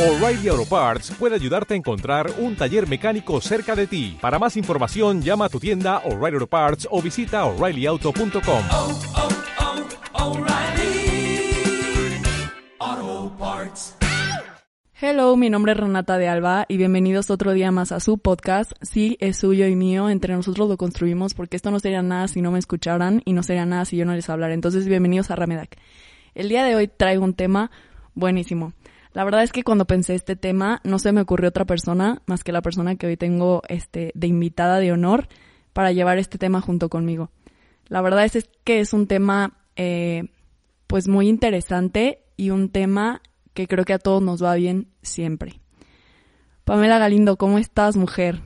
O'Reilly Auto Parts puede ayudarte a encontrar un taller mecánico cerca de ti. Para más información, llama a tu tienda O'Reilly Auto Parts o visita oreillyauto.com. oh, oh, Parts. Hello, mi nombre es Renata de Alba y bienvenidos otro día más a su podcast. Sí, es suyo y mío, entre nosotros lo construimos porque esto no sería nada si no me escucharan y no sería nada si yo no les hablara. Entonces, bienvenidos a Ramedac. El día de hoy traigo un tema buenísimo. La verdad es que cuando pensé este tema no se me ocurrió otra persona más que la persona que hoy tengo este de invitada de honor para llevar este tema junto conmigo. La verdad es, que es un tema eh, pues muy interesante y un tema que creo que a todos nos va bien siempre. Pamela Galindo, ¿cómo estás, mujer?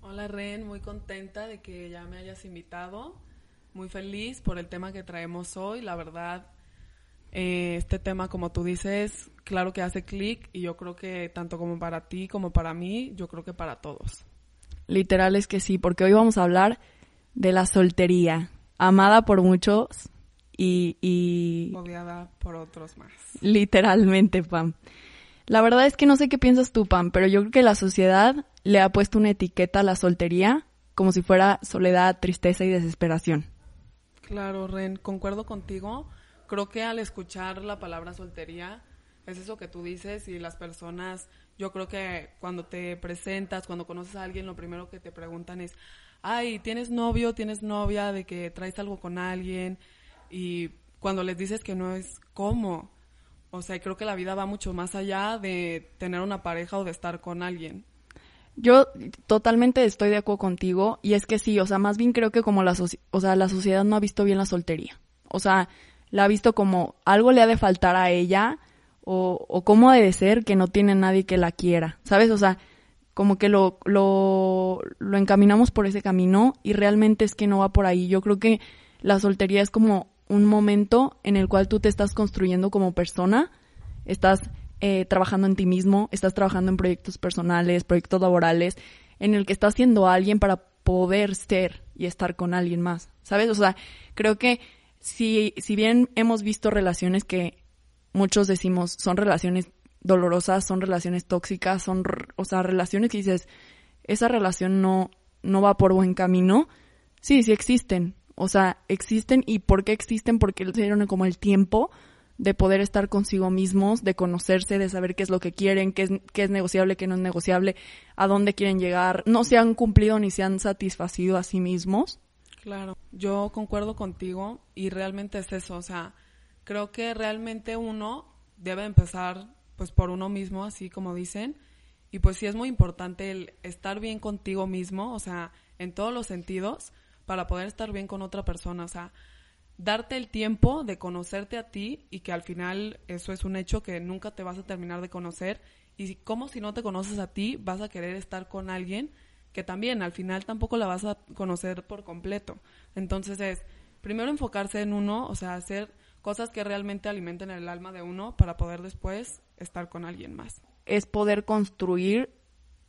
Hola Ren, muy contenta de que ya me hayas invitado, muy feliz por el tema que traemos hoy, la verdad, eh, este tema como tú dices, claro que hace clic y yo creo que tanto como para ti como para mí, yo creo que para todos. Literal es que sí, porque hoy vamos a hablar de la soltería, amada por muchos y, y Odiada por otros más. literalmente, Pam. La verdad es que no sé qué piensas tú, Pam, pero yo creo que la sociedad le ha puesto una etiqueta a la soltería como si fuera soledad, tristeza y desesperación. Claro, Ren, concuerdo contigo. Creo que al escuchar la palabra soltería, es eso que tú dices y las personas, yo creo que cuando te presentas, cuando conoces a alguien, lo primero que te preguntan es, ay, ¿tienes novio, tienes novia, de que traes algo con alguien? Y cuando les dices que no es cómo. O sea, creo que la vida va mucho más allá de tener una pareja o de estar con alguien. Yo totalmente estoy de acuerdo contigo y es que sí, o sea, más bien creo que como la, soci- o sea, la sociedad no ha visto bien la soltería. O sea, la ha visto como algo le ha de faltar a ella o, cómo ha de ser que no tiene nadie que la quiera, ¿sabes? O sea, como que lo, lo, lo encaminamos por ese camino y realmente es que no va por ahí. Yo creo que la soltería es como un momento en el cual tú te estás construyendo como persona, estás eh, trabajando en ti mismo, estás trabajando en proyectos personales, proyectos laborales, en el que estás siendo alguien para poder ser y estar con alguien más, ¿sabes? O sea, creo que si, si bien hemos visto relaciones que muchos decimos son relaciones dolorosas, son relaciones tóxicas, son, o sea, relaciones que dices, esa relación no, no va por buen camino, sí, sí existen, o sea, existen y ¿por qué existen? Porque se dieron como el tiempo de poder estar consigo mismos, de conocerse, de saber qué es lo que quieren, qué es, qué es negociable, qué no es negociable, a dónde quieren llegar, no se han cumplido ni se han satisfacido a sí mismos. Claro, yo concuerdo contigo y realmente es eso, o sea, creo que realmente uno debe empezar pues por uno mismo, así como dicen, y pues sí es muy importante el estar bien contigo mismo, o sea, en todos los sentidos, para poder estar bien con otra persona, o sea, darte el tiempo de conocerte a ti y que al final eso es un hecho que nunca te vas a terminar de conocer. Y como si no te conoces a ti vas a querer estar con alguien que también al final tampoco la vas a conocer por completo. Entonces es primero enfocarse en uno, o sea, hacer cosas que realmente alimenten el alma de uno para poder después estar con alguien más. es poder construir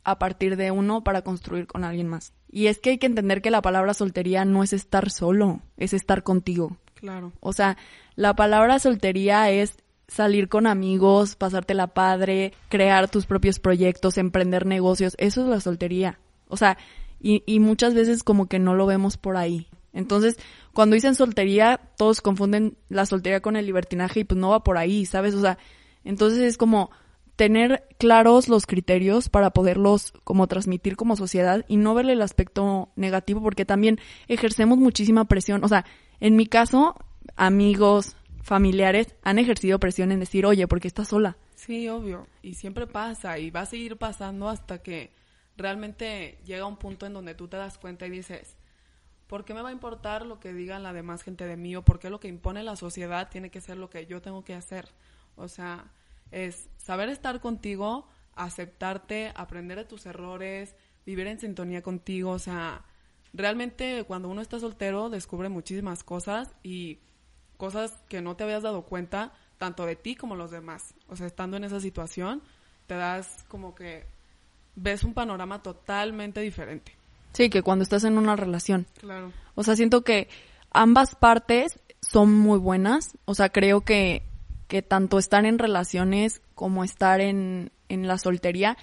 a partir de uno para construir con alguien más. Y es que hay que entender que la palabra soltería no es estar solo, es estar contigo. Claro. O sea, la palabra soltería es salir con amigos, pasártela padre, crear tus propios proyectos, emprender negocios. Eso es la soltería. O sea, y, y muchas veces como que no lo vemos por ahí. Entonces, cuando dicen soltería, todos confunden la soltería con el libertinaje y pues no va por ahí, ¿sabes? O sea, entonces es como tener claros los criterios para poderlos como transmitir como sociedad y no verle el aspecto negativo porque también ejercemos muchísima presión. O sea, en mi caso, amigos, familiares han ejercido presión en decir, oye, ¿por qué estás sola? Sí, obvio. Y siempre pasa y va a seguir pasando hasta que realmente llega un punto en donde tú te das cuenta y dices, ¿por qué me va a importar lo que digan la demás gente de mí o por qué lo que impone la sociedad tiene que ser lo que yo tengo que hacer? O sea, es saber estar contigo, aceptarte, aprender de tus errores, vivir en sintonía contigo, o sea, realmente cuando uno está soltero descubre muchísimas cosas y cosas que no te habías dado cuenta, tanto de ti como los demás. O sea, estando en esa situación, te das como que ves un panorama totalmente diferente. Sí, que cuando estás en una relación. Claro. O sea, siento que ambas partes son muy buenas. O sea, creo que, que tanto estar en relaciones como estar en, en la soltería,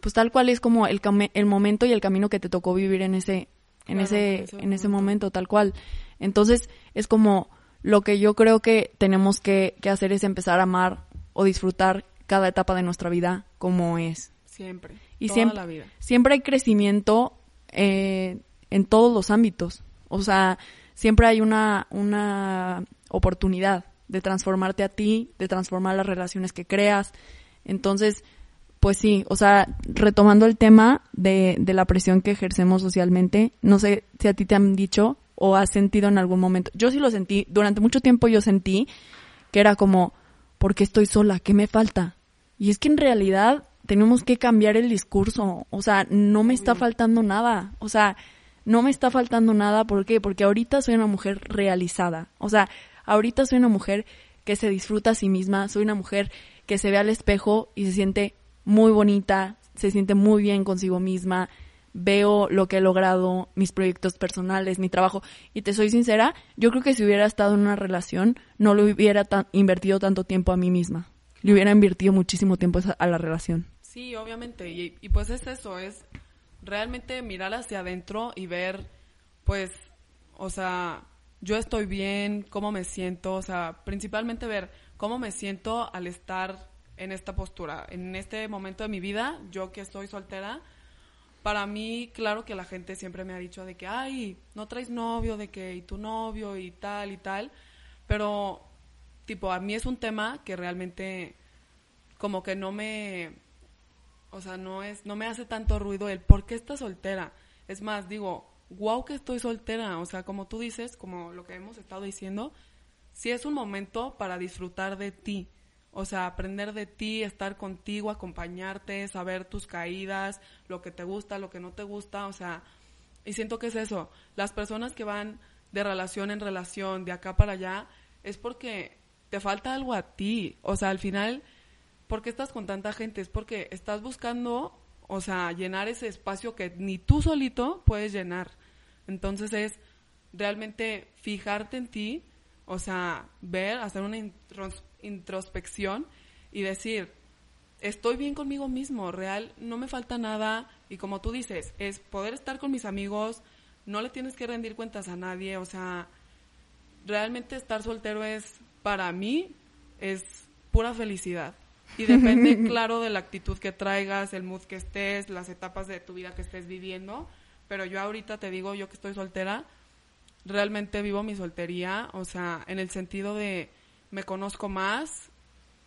pues tal cual es como el, el momento y el camino que te tocó vivir en ese, en Claro, ese, en ese en ese momento. momento, tal cual. Entonces, es como lo que yo creo que tenemos que, que hacer es empezar a amar o disfrutar cada etapa de nuestra vida como es. Siempre. Y toda siempre, la vida. siempre hay crecimiento eh, en todos los ámbitos. O sea, siempre hay una, una oportunidad de transformarte a ti, de transformar las relaciones que creas. Entonces, pues sí, o sea, retomando el tema de, de la presión que ejercemos socialmente, no sé si a ti te han dicho o has sentido en algún momento. Yo sí lo sentí, durante mucho tiempo yo sentí que era como, ¿por qué estoy sola? ¿Qué me falta? Y es que en realidad tenemos que cambiar el discurso. O sea, no me está faltando nada. O sea, no me está faltando nada. ¿Por qué? Porque ahorita soy una mujer realizada. O sea, ahorita soy una mujer que se disfruta a sí misma. Soy una mujer que se ve al espejo y se siente muy bonita, se siente muy bien consigo misma. Veo lo que he logrado, mis proyectos personales, mi trabajo. Y te soy sincera, yo creo que si hubiera estado en una relación, no le hubiera tan- invertido tanto tiempo a mí misma. Le hubiera invertido muchísimo tiempo a la relación. Sí, obviamente. Y, y pues es eso, es realmente mirar hacia adentro y ver, pues, o sea, yo estoy bien, cómo me siento, o sea, principalmente ver cómo me siento al estar en esta postura, en este momento de mi vida, yo que estoy soltera. Para mí, claro que la gente siempre me ha dicho de que, ay, no traes novio, de que, y tu novio, y tal, y tal. Pero, tipo, a mí es un tema que realmente como que no me o sea, no es no me hace tanto ruido el por qué estás soltera. Es más, digo, wow que estoy soltera, o sea, como tú dices, como lo que hemos estado diciendo, sí es un momento para disfrutar de ti. O sea, aprender de ti, estar contigo, acompañarte, saber tus caídas, lo que te gusta, lo que no te gusta, o sea, y siento que es eso. Las personas que van de relación en relación, de acá para allá, es porque te falta algo a ti. O sea, al final, ¿por qué estás con tanta gente? Es porque estás buscando, o sea, llenar ese espacio que ni tú solito puedes llenar. Entonces es realmente fijarte en ti, o sea, ver, hacer una intros- introspección y decir, estoy bien conmigo mismo, real, no me falta nada y como tú dices, es poder estar con mis amigos, no le tienes que rendir cuentas a nadie, o sea, realmente estar soltero es, para mí, es pura felicidad. Y depende, claro, de la actitud que traigas, el mood que estés, las etapas de tu vida que estés viviendo. Pero yo ahorita te digo, yo que estoy soltera, realmente vivo mi soltería, o sea, en el sentido de me conozco más,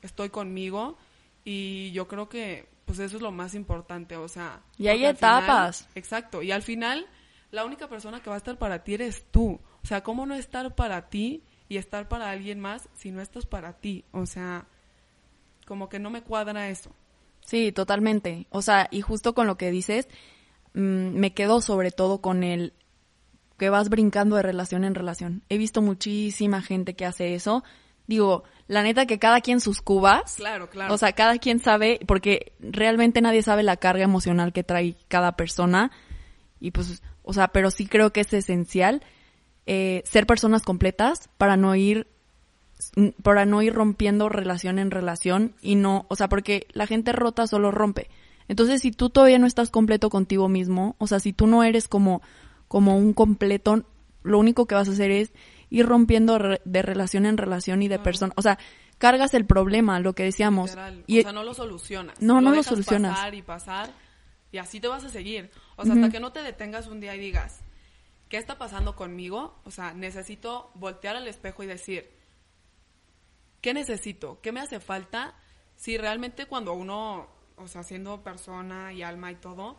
estoy conmigo y yo creo que pues eso es lo más importante, o sea, Y hay final- etapas. exacto, y al final la única persona que va a estar para ti eres tú. O sea, ¿cómo no estar para ti y estar para alguien más si no estás para ti? O sea, como que no me cuadra eso. Sí, totalmente. O sea, y justo con lo que dices, mm, me quedo sobre todo con el que vas brincando de relación en relación. He visto muchísima gente que hace eso. Digo, la neta que cada quien sus cubas. Claro, claro. O sea, cada quien sabe, porque realmente nadie sabe la carga emocional que trae cada persona. Y pues, o sea, pero sí creo que es esencial eh, ser personas completas para no ir para no ir rompiendo relación en relación y no, o sea, porque la gente rota solo rompe. Entonces, si tú todavía no estás completo contigo mismo, o sea, si tú no eres como como un completo, lo único que vas a hacer es ir rompiendo re- de relación en relación y de persona, o sea, cargas el problema, lo que decíamos. Literal. Y o sea, no lo solucionas. No, no lo solucionas. pasar y pasar y así te vas a seguir. O sea, hasta que no te detengas un día y digas, ¿qué está pasando conmigo? O sea, necesito voltear al espejo y decir, ¿qué necesito? ¿Qué me hace falta? Si realmente cuando uno, o sea, siendo persona y alma y todo,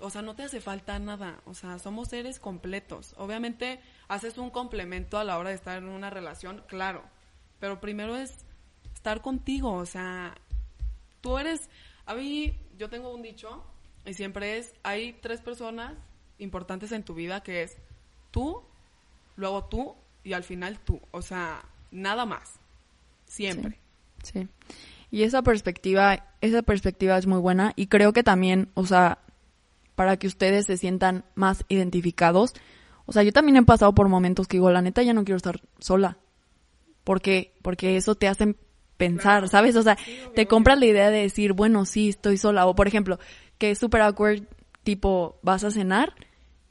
o sea, no te hace falta nada. O sea, somos seres completos. Obviamente haces un complemento a la hora de estar en una relación, claro. Pero primero es estar contigo. O sea, tú eres... A mí, yo tengo un dicho y siempre es, hay tres personas importantes en tu vida que es tú, luego tú y al final tú. O sea, nada más. Siempre. Sí. Y esa perspectiva, esa perspectiva es muy buena y creo que también, o sea, para que ustedes se sientan más identificados, o sea, yo también he pasado por momentos que digo, la neta ya no quiero estar sola. ¿Por qué? Porque eso te hace pensar. ¿sabes? O sea, Sí, te compras la idea de decir, bueno, sí, estoy sola. O por ejemplo, que es súper awkward, tipo, vas a cenar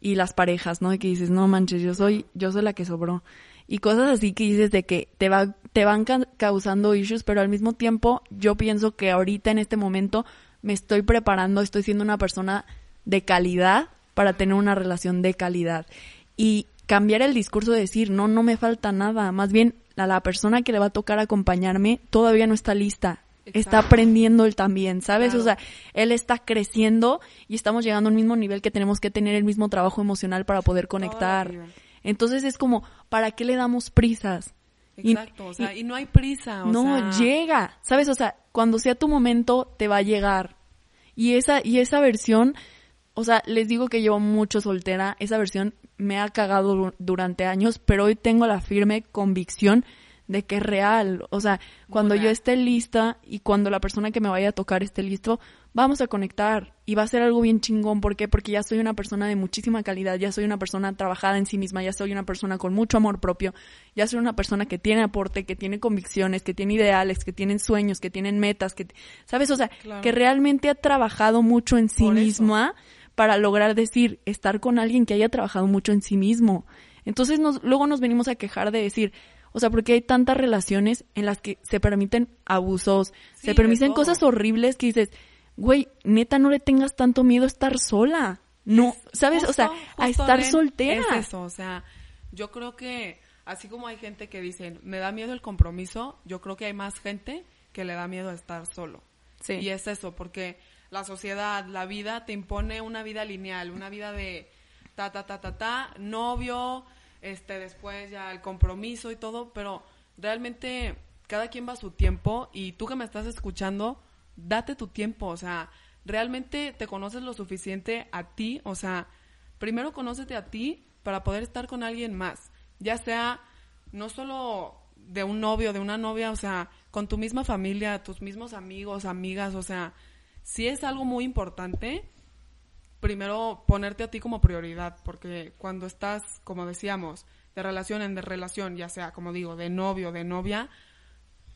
y las parejas, ¿no? Y que dices, no manches, yo soy, yo soy la que sobró. Y cosas así que dices de que te va, te van ca- causando issues, pero al mismo tiempo yo pienso que ahorita en este momento me estoy preparando, estoy siendo una persona de calidad para tener una relación de calidad. Y cambiar el discurso de decir, no, no me falta nada. Más bien, a la persona que le va a tocar acompañarme todavía no está lista. Está aprendiendo él también, ¿sabes? Claro. O sea, él está creciendo y estamos llegando al mismo nivel que tenemos que tener el mismo trabajo emocional para poder conectar. Entonces es como, ¿para qué le damos prisas? Y- Exacto, o sea, y, no hay prisa, o no, sea, llega, ¿sabes? O sea, cuando sea tu momento, te va a llegar. Y esa, y esa versión, o sea, les digo que llevo mucho soltera, esa versión me ha cagado du- durante años, pero hoy tengo la firme convicción de que es real. O sea, cuando yo esté lista y cuando la persona que me vaya a tocar esté listo, vamos a conectar y va a ser algo bien chingón. ¿Por qué? Porque ya soy una persona de muchísima calidad, ya soy una persona trabajada en sí misma, ya soy una persona con mucho amor propio, ya soy una persona que tiene aporte, que tiene convicciones, que tiene ideales, que tienen sueños, que tienen metas, que, ¿sabes? O sea, Claro. que realmente ha trabajado mucho en sí Por eso. misma para lograr decir, estar con alguien que haya trabajado mucho en sí mismo. Entonces nos, luego nos venimos a quejar de decir, o sea, porque hay tantas relaciones en las que se permiten abusos, Sí, se permiten cosas horribles que dices, güey, neta, no le tengas tanto miedo a estar sola. No, ¿sabes? o sea, a estar soltera. Es eso, o sea, yo creo que así como hay gente que dicen, me da miedo el compromiso, yo creo que hay más gente que le da miedo a estar solo. Sí. Y es eso, porque la sociedad, la vida te impone una vida lineal, una vida de ta ta ta ta ta, novio, este después ya el compromiso y todo, pero realmente cada quien va a su tiempo y tú que me estás escuchando, date tu tiempo, o sea, realmente te conoces lo suficiente a ti, o sea, primero conócete a ti para poder estar con alguien más, ya sea no solo de un novio, de una novia, o sea, con tu misma familia, tus mismos amigos, amigas, o sea, si es algo muy importante, primero ponerte a ti como prioridad, porque cuando estás, como decíamos, de relación en de relación, ya sea, como digo, de novio, de novia,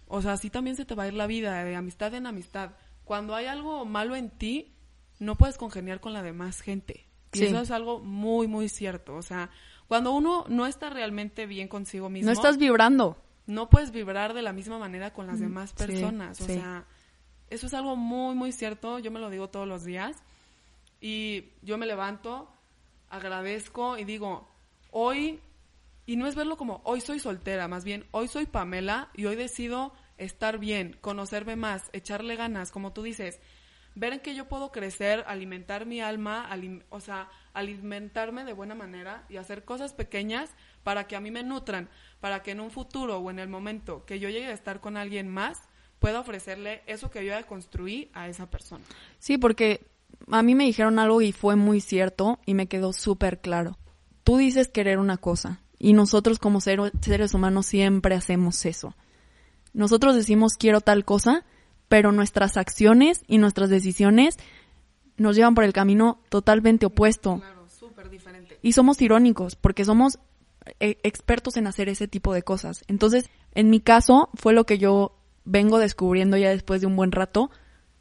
o sea, así también se te va a ir la vida, de amistad en amistad. Cuando hay algo malo en ti, no puedes congeniar con la demás gente. Y Sí. eso es algo muy, muy cierto. O sea, cuando uno no está realmente bien consigo mismo, No estás vibrando. no puedes vibrar de la misma manera con las demás sí, personas. o sí. sea, eso es algo muy, muy cierto. Yo me lo digo todos los días. Y yo me levanto, agradezco y digo, hoy, y no es verlo como hoy soy soltera, más bien hoy soy Pamela y hoy decido estar bien, conocerme más, echarle ganas, como tú dices, ver en que yo puedo crecer, alimentar mi alma, o sea, alimentarme de buena manera y hacer cosas pequeñas para que a mí me nutran, para que en un futuro o en el momento que yo llegue a estar con alguien más, pueda ofrecerle eso que yo ya construí a esa persona. Sí, porque a mí me dijeron algo y fue muy cierto y me quedó súper claro. Tú dices querer una cosa y nosotros como ser- seres humanos siempre hacemos eso. Nosotros decimos quiero tal cosa, pero nuestras acciones y nuestras decisiones nos llevan por el camino totalmente opuesto. Claro, súper diferente. Y somos irónicos porque somos eh, expertos en hacer ese tipo de cosas. Entonces, en mi caso, fue lo que yo vengo descubriendo ya después de un buen rato,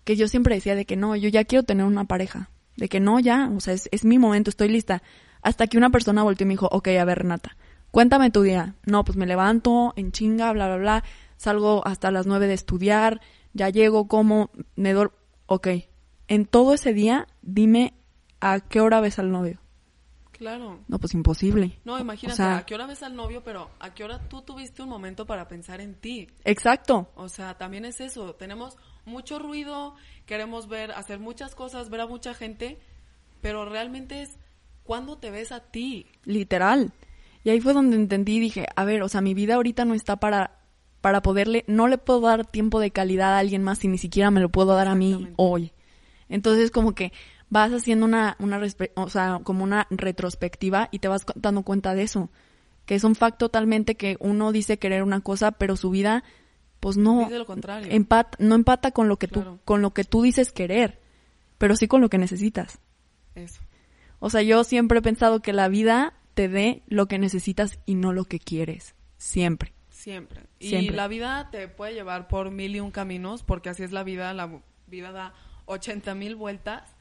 que yo siempre decía de que no, yo ya quiero tener una pareja. De que no, ya, o sea, es, es mi momento, estoy lista. Hasta que una persona volteó y me dijo, ok, a ver, Renata, cuéntame tu día. No, pues me levanto en chinga, bla, bla, bla, salgo hasta las nueve de estudiar, ya llego, como, me duermo. Ok, en todo ese día, dime a qué hora ves al novio. Claro. No, pues imposible. No, imagínate, O sea, a qué hora ves al novio, pero a qué hora tú tuviste un momento para pensar en ti. Exacto. O sea, también es eso. Tenemos mucho ruido, queremos ver, hacer muchas cosas, ver a mucha gente, pero realmente es cuándo te ves a ti. Literal. Y ahí fue donde entendí y dije, a ver, o sea, mi vida ahorita no está para, para poderle, no le puedo dar tiempo de calidad a alguien más si ni siquiera me lo puedo dar a mí hoy. Entonces, como que vas haciendo una, una, o sea, como una retrospectiva y te vas dando cuenta de eso. Que es un fact totalmente que uno dice querer una cosa, pero su vida, pues no, Dice lo contrario. empata, no empata con lo que tú, con lo que tú dices querer, pero sí con lo que necesitas. Eso. O sea, yo siempre he pensado que la vida te dé lo que necesitas y no lo que quieres. Siempre. Siempre. Y Siempre. la vida te puede llevar por mil y un caminos, porque así es la vida, la vida da 80 mil vueltas.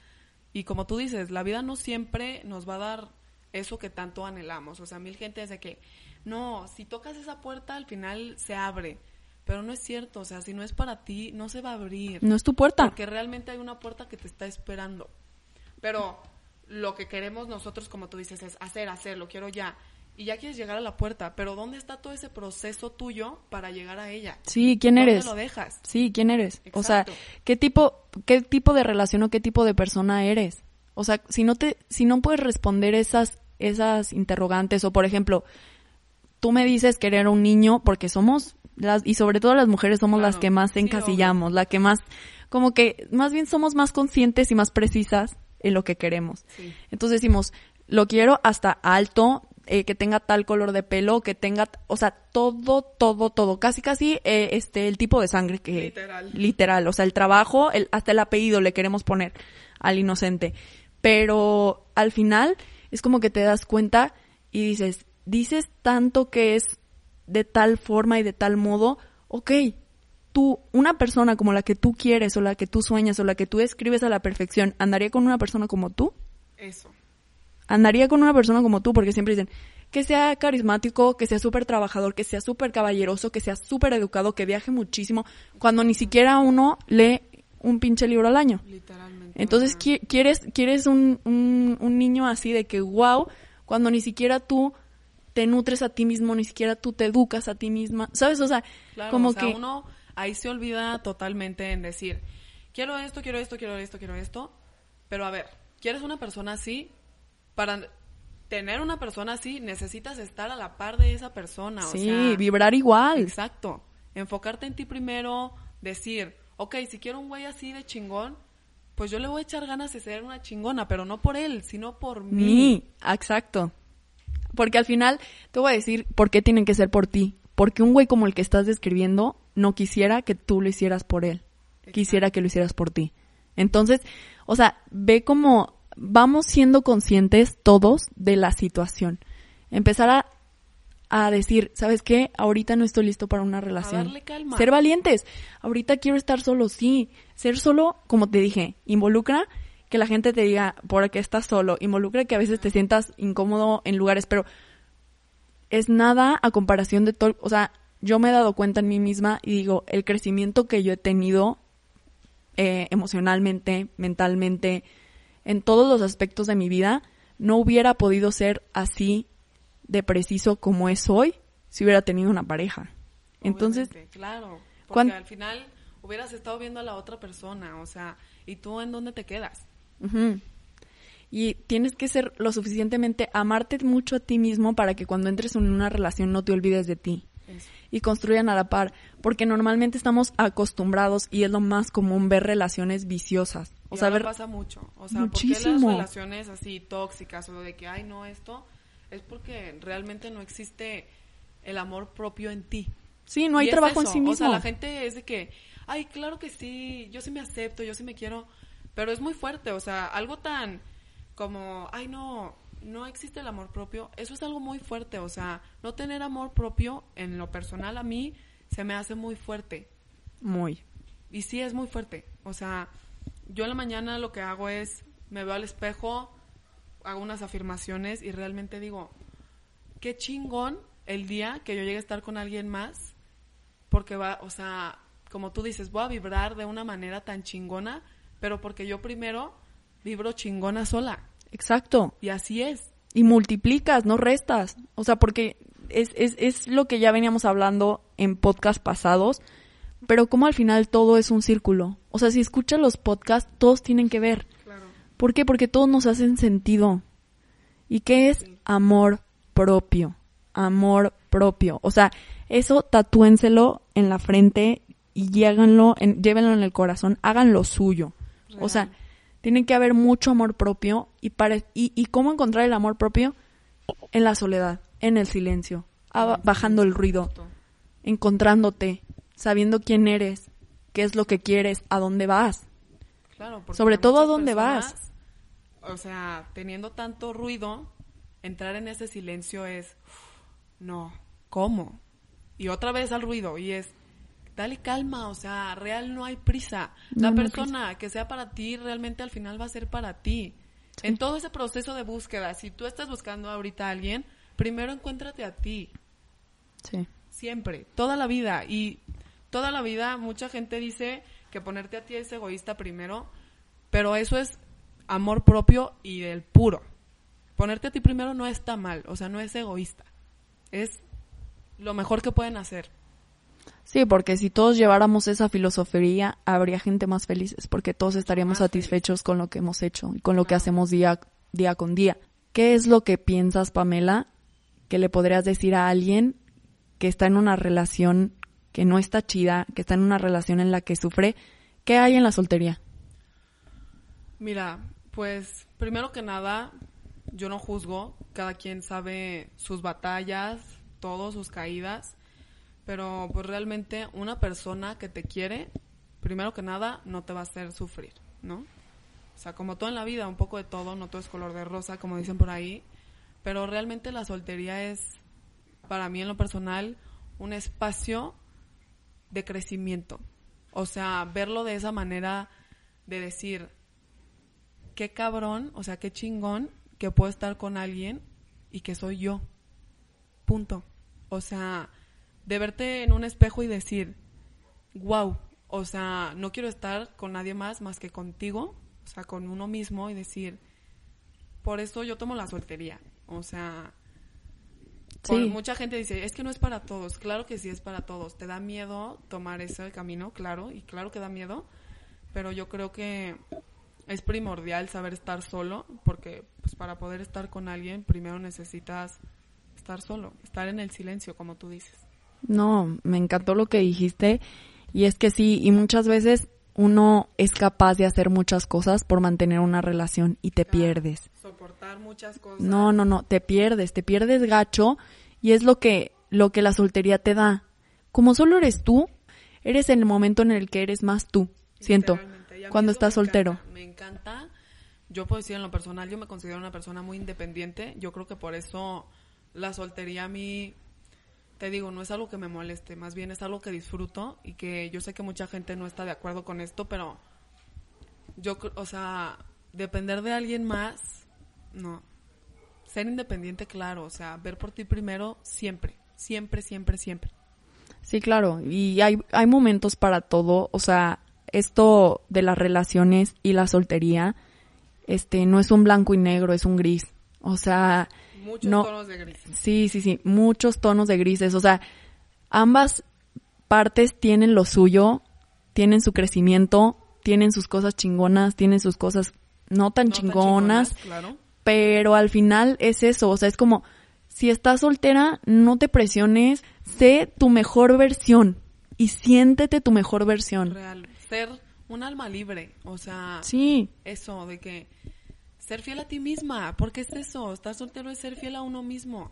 Y como tú dices, la vida no siempre nos va a dar eso que tanto anhelamos. O sea, mil gente dice que, no, si tocas esa puerta, al final se abre. Pero no es cierto, o sea, si no es para ti, no se va a abrir. No es tu puerta. Porque realmente hay una puerta que te está esperando. Pero lo que queremos nosotros, como tú dices, es hacer, hacer, lo quiero ya. Y ya quieres llegar a la puerta, pero ¿dónde está todo ese proceso tuyo para llegar a ella? Sí, ¿quién ¿Dónde eres? lo dejas? Sí, ¿quién eres? O sea. ¿qué tipo, qué tipo de relación o qué tipo de persona eres? O sea, si no te, si no puedes responder esas, esas interrogantes, o por ejemplo, tú me dices querer a un niño porque somos las, y sobre todo las mujeres somos las que más Sí, encasillamos, la que más, como que más bien somos más conscientes y más precisas en lo que queremos. Sí. Entonces decimos, lo quiero hasta alto, eh, que tenga tal color de pelo, que tenga, o sea, todo, todo, todo, casi, casi, eh, este, el tipo de sangre que, Literal. literal, o sea, el trabajo, el, hasta el apellido le queremos poner al inocente, pero al final es como que te das cuenta y dices, dices tanto que es de tal forma y de tal modo, ok, tú, una persona como la que tú quieres o la que tú sueñas o la que tú escribes a la perfección, ¿andaría con una persona como tú? Eso. andaría con una persona como tú, porque siempre dicen que sea carismático, que sea súper trabajador, que sea súper caballeroso, que sea súper educado, que viaje muchísimo, cuando ni siquiera uno lee un pinche libro al año. Literalmente. Entonces quieres, quieres un, un, un niño así de que wow, cuando ni siquiera tú te nutres a ti mismo, ni siquiera tú te educas a ti misma, ¿sabes? O sea, claro, como o sea, que... uno ahí se olvida totalmente en decir, quiero esto, quiero esto, quiero esto, quiero esto. Pero a ver, ¿quieres una persona así? Para tener una persona así, necesitas estar a la par de esa persona. o sí, sea, vibrar igual. Exacto. Enfocarte en ti primero, decir, ok, si quiero un güey así de chingón, pues yo le voy a echar ganas de ser una chingona, pero no por él, sino por mí. Mí, exacto. Porque al final te voy a decir por qué tienen que ser por ti. Porque un güey como el que estás describiendo no quisiera que tú lo hicieras por él. Quisiera que lo hicieras por ti. Entonces, o sea, ve como vamos siendo conscientes todos de la situación. Empezar a, a decir, ¿sabes qué? Ahorita no estoy listo para una relación. darle calma. Ser valientes. Ahorita quiero estar solo, sí. Ser solo, como te dije, involucra que la gente te diga por qué estás solo. Involucra que a veces te sientas incómodo en lugares, pero es nada a comparación de todo. O sea, yo me he dado cuenta en mí misma y digo, el crecimiento que yo he tenido eh, emocionalmente, mentalmente, en todos los aspectos de mi vida, no hubiera podido ser así de preciso como es hoy si hubiera tenido una pareja. Entonces, claro. Porque cuan- al final hubieras estado viendo a la otra persona, o sea, ¿y tú en dónde te quedas? Ujú. Y tienes que ser lo suficientemente, amarte mucho a ti mismo para que cuando entres en una relación no te olvides de ti Eso. y construyan a la par, porque normalmente estamos acostumbrados y es lo más común ver relaciones viciosas. O Y sea, ver pasa mucho. O sea, ¿por Muchísimo. qué las relaciones así tóxicas o de que, ay, no, esto? Es porque realmente no existe el amor propio en ti. Sí, no hay Y es trabajo en sí O mismo. sea, la gente es de que, ay, claro que sí, yo sí me acepto, yo sí me quiero, pero es muy fuerte, o sea, algo tan como, ay, no, no existe el amor propio, eso es algo muy fuerte, o sea, no tener amor propio en lo personal a mí se me hace muy fuerte. Muy. Y sí es muy fuerte. O sea, yo en la mañana lo que hago es, me veo al espejo, hago unas afirmaciones y realmente digo, qué chingón el día que yo llegue a estar con alguien más, porque va, o sea, como tú dices, voy a vibrar de una manera tan chingona, pero porque yo primero vibro chingona sola. Exacto. Y así es. Y multiplicas, no restas. O sea, porque es, es, es lo que ya veníamos hablando en podcast pasados, pero como al final todo es un círculo. O sea, si escuchas los podcasts, todos tienen que ver. Claro. ¿Por qué? Porque todos nos hacen sentido. ¿Y qué es amor propio? Amor propio. O sea, eso tatúenselo en la frente y háganlo, en, llévenlo en el corazón, hagan lo suyo. O sea, tiene que haber mucho amor propio y, para, y, y cómo encontrar el amor propio en la soledad, en el silencio, bajando el ruido, encontrándote, sabiendo quién eres, qué es lo que quieres, a dónde vas. Claro, Sobre todo, ¿a dónde vas? O sea, teniendo tanto ruido, entrar en ese silencio es, no, ¿cómo? Y otra vez al ruido y es, dale calma, o sea, real no hay prisa. La no persona que sea para ti realmente al final va a ser para ti. En todo ese proceso de búsqueda, si tú estás buscando ahorita a alguien, primero encuéntrate a ti, Sí. siempre, toda la vida. Y toda la vida mucha gente dice que ponerte a ti es egoísta primero, pero eso es amor propio y del puro. Ponerte a ti primero no está mal, o sea, no es egoísta. Es lo mejor que pueden hacer. Sí, porque si todos lleváramos esa filosofía, habría gente más felices, porque todos estaríamos Más satisfechos con lo que hemos hecho y con lo que hacemos día, día con día. ¿Qué es lo que piensas, Pamela, que le podrías decir a alguien que está en una relación que no está chida, que está en una relación en la que sufre? ¿Qué hay en la soltería? Mira, pues primero que nada, yo no juzgo, cada quien sabe sus batallas, todos sus caídas, pero pues realmente una persona que te quiere, primero que nada, no te va a hacer sufrir, ¿no? O sea, como todo en la vida, un poco de todo, no todo es color de rosa, como dicen por ahí, pero realmente la soltería es, para mí en lo personal, un espacio de crecimiento. O sea, verlo de esa manera de decir, qué cabrón, o sea, qué chingón que puedo estar con alguien y que soy yo. Punto. O sea, de verte en un espejo y decir, wow, o sea, no quiero estar con nadie más más que contigo, o sea, con uno mismo y decir, por eso yo tomo la soltería. O sea, Sí. mucha gente dice, es que no es para todos. Claro que sí es para todos. Te da miedo tomar ese camino, claro, y claro que da miedo, pero yo creo que es primordial saber estar solo, porque pues para poder estar con alguien primero necesitas estar solo, estar en el silencio, como tú dices. No, me encantó lo que dijiste. Y es que sí, y muchas veces uno es capaz de hacer muchas cosas por mantener una relación y te pierdes. Soportar muchas cosas. No, no, no, te pierdes, te pierdes gacho y es lo que lo que la soltería te da. Como solo eres tú, eres en el momento en el que eres más tú, siento, cuando estás soltero. encanta, Me encanta. Yo puedo decir en lo personal, yo me considero una persona muy independiente. Yo creo que por eso la soltería a mí, te digo, no es algo que me moleste, más bien es algo que disfruto y que yo sé que mucha gente no está de acuerdo con esto, pero yo, o sea, depender de alguien más, no. Ser independiente, claro, o sea, ver por ti primero, siempre, siempre, siempre, siempre. Sí, claro, y hay, hay momentos para todo, o sea, esto de las relaciones y la soltería, este, no es un blanco y negro, es un gris. O sea, Muchos No. tonos de gris. Sí, sí, sí, muchos tonos de grises. O sea, ambas partes tienen lo suyo, tienen su crecimiento, tienen sus cosas chingonas, tienen sus cosas no tan No tan chingonas, claro. pero al final es eso, o sea, es como, si estás soltera, no te presiones, sé tu mejor versión y siéntete tu mejor versión. real. Ser un alma libre, o sea, Sí, eso de que ser fiel a ti misma, porque es eso, estar soltero es ser fiel a uno mismo,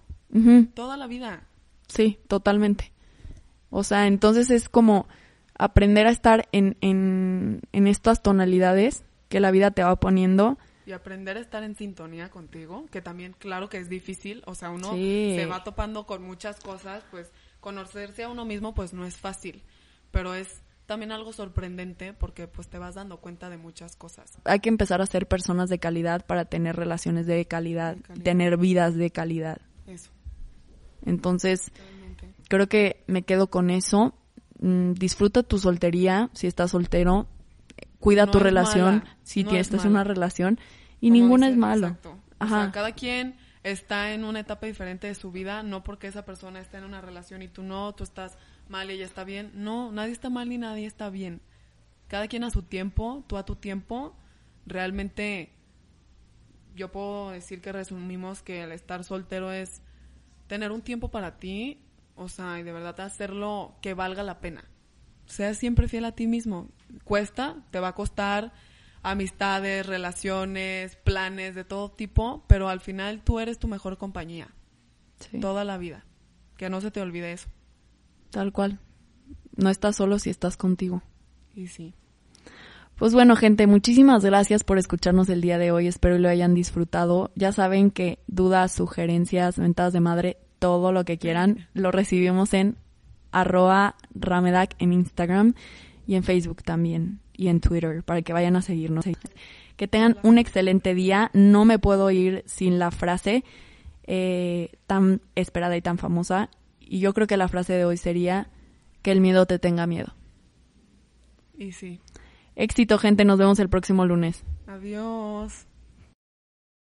toda la vida. sí, totalmente. O sea, entonces es como aprender a estar en, en, en estas tonalidades que la vida te va poniendo. Y aprender a estar en sintonía contigo, que también claro que es difícil, o sea, uno Sí. se va topando con muchas cosas, pues conocerse a uno mismo pues no es fácil, pero es también algo sorprendente porque pues te vas dando cuenta de muchas cosas. Hay que empezar a ser personas de calidad para tener relaciones de calidad, De calidad. tener vidas de calidad. Eso, Entonces, creo que me quedo con eso. Mm, disfruta tu soltería si estás soltero. Cuida No tu relación mala, si no tienes es estás en una relación. Y Como ninguna dice- es malo. Exacto. O Ajá. sea, cada quien está en una etapa diferente de su vida, no porque esa persona esté en una relación y tú no, tú estás mal y ella está bien. No, nadie está mal ni nadie está bien. Cada quien a su tiempo, tú a tu tiempo. Realmente, yo puedo decir que resumimos que el estar soltero es tener un tiempo para ti, o sea, y de verdad hacerlo que valga la pena. Sea siempre fiel a ti mismo. Cuesta, te va a costar amistades, relaciones, planes de todo tipo, pero al final tú eres tu mejor compañía Sí, toda la vida. Que no se te olvide eso. Tal cual. No estás solo si estás contigo. Y sí. Pues bueno, gente, muchísimas gracias por escucharnos el día de hoy. Espero lo hayan disfrutado. Ya saben que dudas, sugerencias, mentadas de madre, todo lo que quieran, lo recibimos en arroba ramedac en Instagram y en Facebook también y en Twitter para que vayan a seguirnos. Que tengan un excelente día. No me puedo ir sin la frase eh, tan esperada y tan famosa. Y yo creo que la frase de hoy sería que el miedo te tenga miedo. Y sí. Éxito, gente. Nos vemos el próximo lunes. Adiós.